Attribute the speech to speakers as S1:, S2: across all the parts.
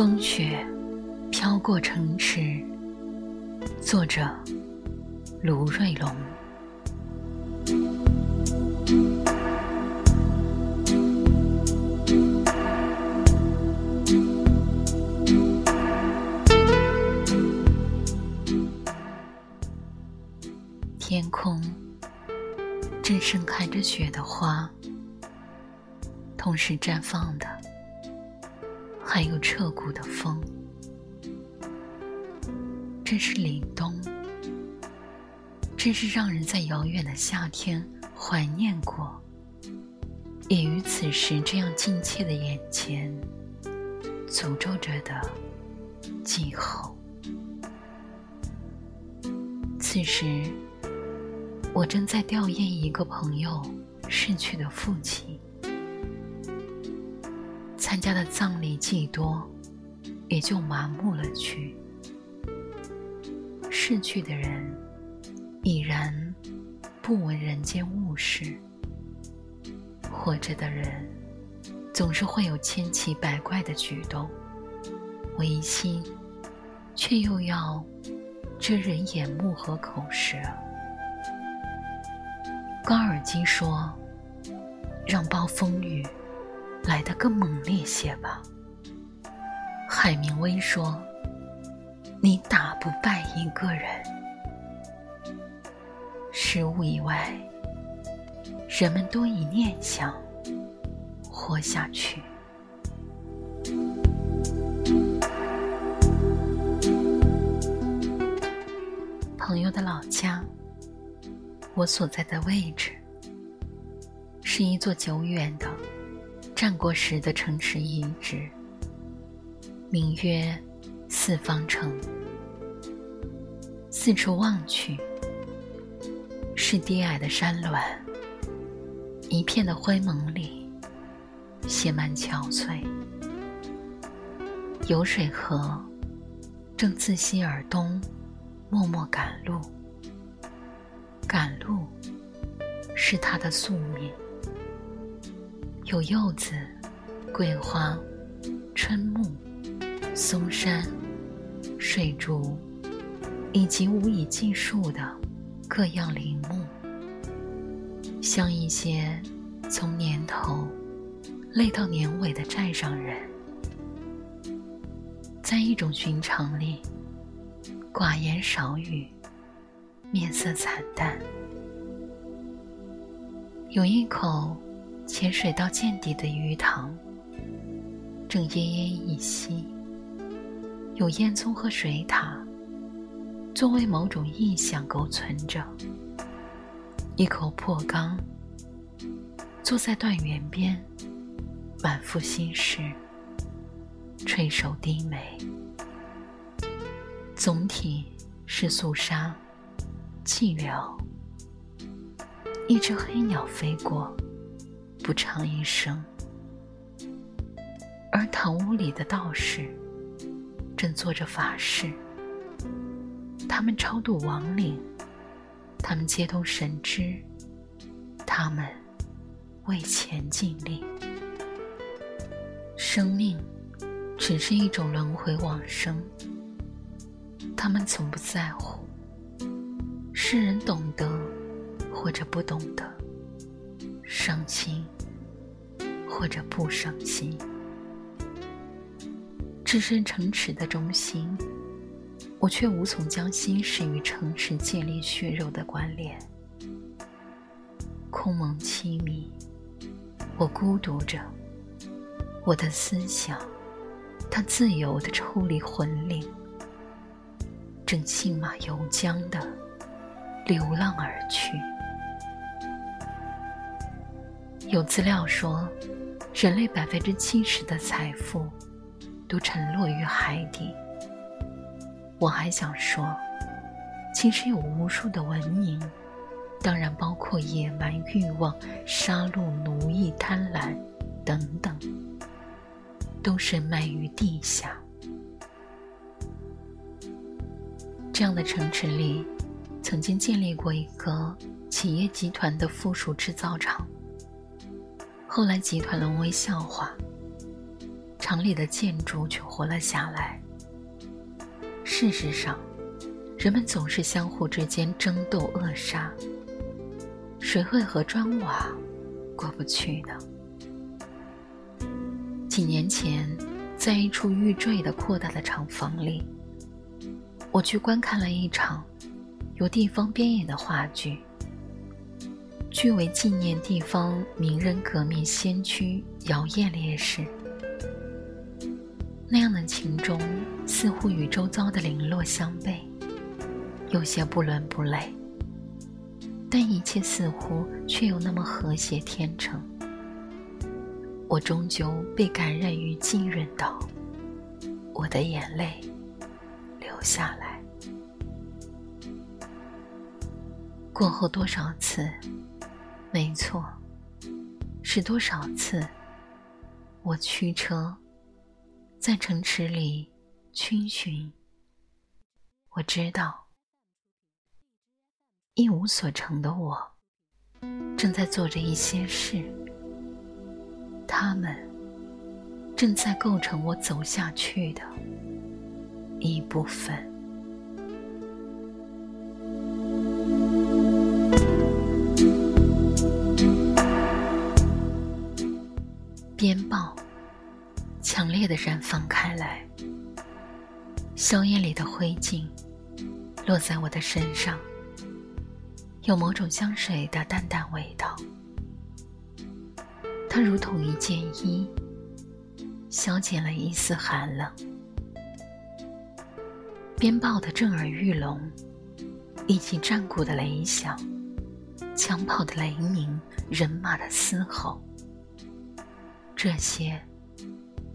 S1: 风雪飘过城池。作者：卢瑞龙。天空正盛开着雪的花，同时绽放的还有彻骨的风。真是凛冬，真是让人在遥远的夏天怀念过，也于此时这样近切的眼前诅咒着的季候。此时。我正在吊唁一个朋友逝去的父亲，参加的葬礼既多，也就麻木了去。逝去的人已然不闻人间物事，活着的人总是会有千奇百怪的举动，违心，却又要遮人眼目和口舌。高尔基说：“让暴风雨来得更猛烈些吧。”海明威说：“你打不败一个人。”食物以外，人们多以念想活下去。朋友的老家。我所在的位置，是一座久远的战国时的城池遗址，名曰四方城。四处望去，是低矮的山峦，一片的灰蒙里，写满憔悴。有水河正自西而东，默默赶路。赶路是他的宿命。有柚子、桂花、春木、松山、水竹，以及无以计数的各样林木，像一些从年头累到年尾的寨上人，在一种寻常里，寡言少语。面色惨淡，有一口潜水到见底的鱼塘，正奄奄一息。有烟囱和水塔，作为某种意象苟存着。一口破缸，坐在断垣边，满腹心事，垂首低眉。总体是肃杀。寂寥，一只黑鸟飞过，不长一生。而堂屋里的道士正做着法事，他们超度亡灵，他们接通神知，他们为钱尽力。生命只是一种轮回往生，他们从不在乎。世人懂得，或者不懂得；伤心，或者不伤心。置身城池的中心，我却无从将心事与城池建立血肉的关联。空蒙凄迷，我孤独着，我的思想，它自由地抽离魂灵，正信马由缰的。流浪而去。有资料说，人类百分之七十的财富都沉落于海底。我还想说，其实有无数的文明，当然包括野蛮、欲望、杀戮、奴役、贪婪等等，都深埋于地下。这样的城池里。曾经建立过一个企业集团的附属制造厂，后来集团沦为笑话。厂里的建筑却活了下来。事实上，人们总是相互之间争斗扼杀，谁会和砖瓦过不去呢？几年前，在一处欲坠的扩大的厂房里，我去观看了一场由地方编演的话剧，据为纪念地方名人革命先驱姚燕烈士。那样的情钟，似乎与周遭的零落相悖，有些不伦不类，但一切似乎却又那么和谐天成。我终究被感染于浸润到，我的眼泪流下来。过后多少次？没错，是多少次？我驱车在城池里逡巡。我知道，一无所成的我，正在做着一些事。他们正在构成我走下去的一部分。鞭炮强烈的燃放开来，硝烟里的灰烬落在我的身上，有某种香水的淡淡味道。它如同一件衣，消减了一丝寒冷。鞭炮的震耳欲聋，以及战鼓的雷响、枪炮的雷鸣、人马的嘶吼，这些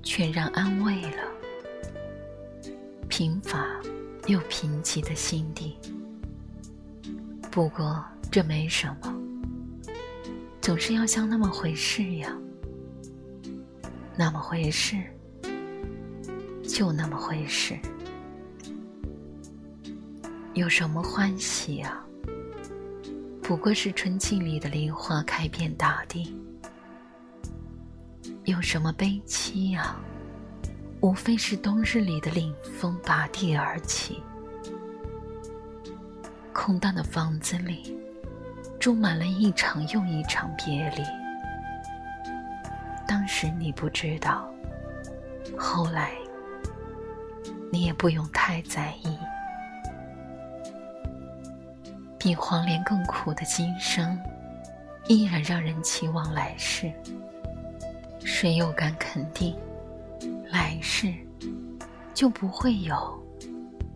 S1: 全让安慰了贫乏又贫瘠的心地。不过这没什么。总是要像那么回事呀，那么回事，就那么回事，有什么欢喜呀？不过是春季里的梨花开遍大地。有什么悲戚呀？无非是冬日里的凛风拔地而起。空荡的房子里。住满了一场又一场别离。当时你不知道，后来你也不用太在意。比黄连更苦的今生，依然让人期望来世。谁又敢肯定，来世就不会有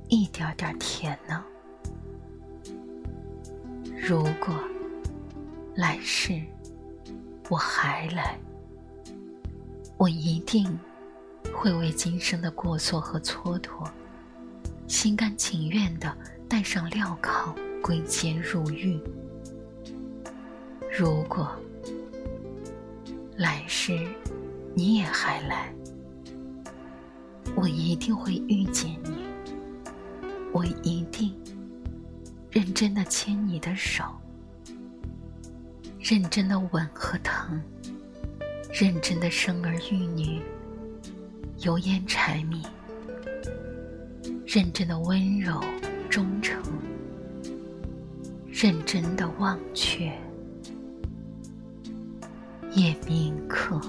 S1: 一点点甜呢？如果。来世，我还来，我一定会为今生的过错和蹉跎，心甘情愿的带上镣铐归监入狱。如果来世你也还来，我一定会遇见你，我一定认真的牵你的手。认真的吻和疼，认真的生儿育女，油盐柴米，认真的温柔忠诚，认真的忘却，夜宾客。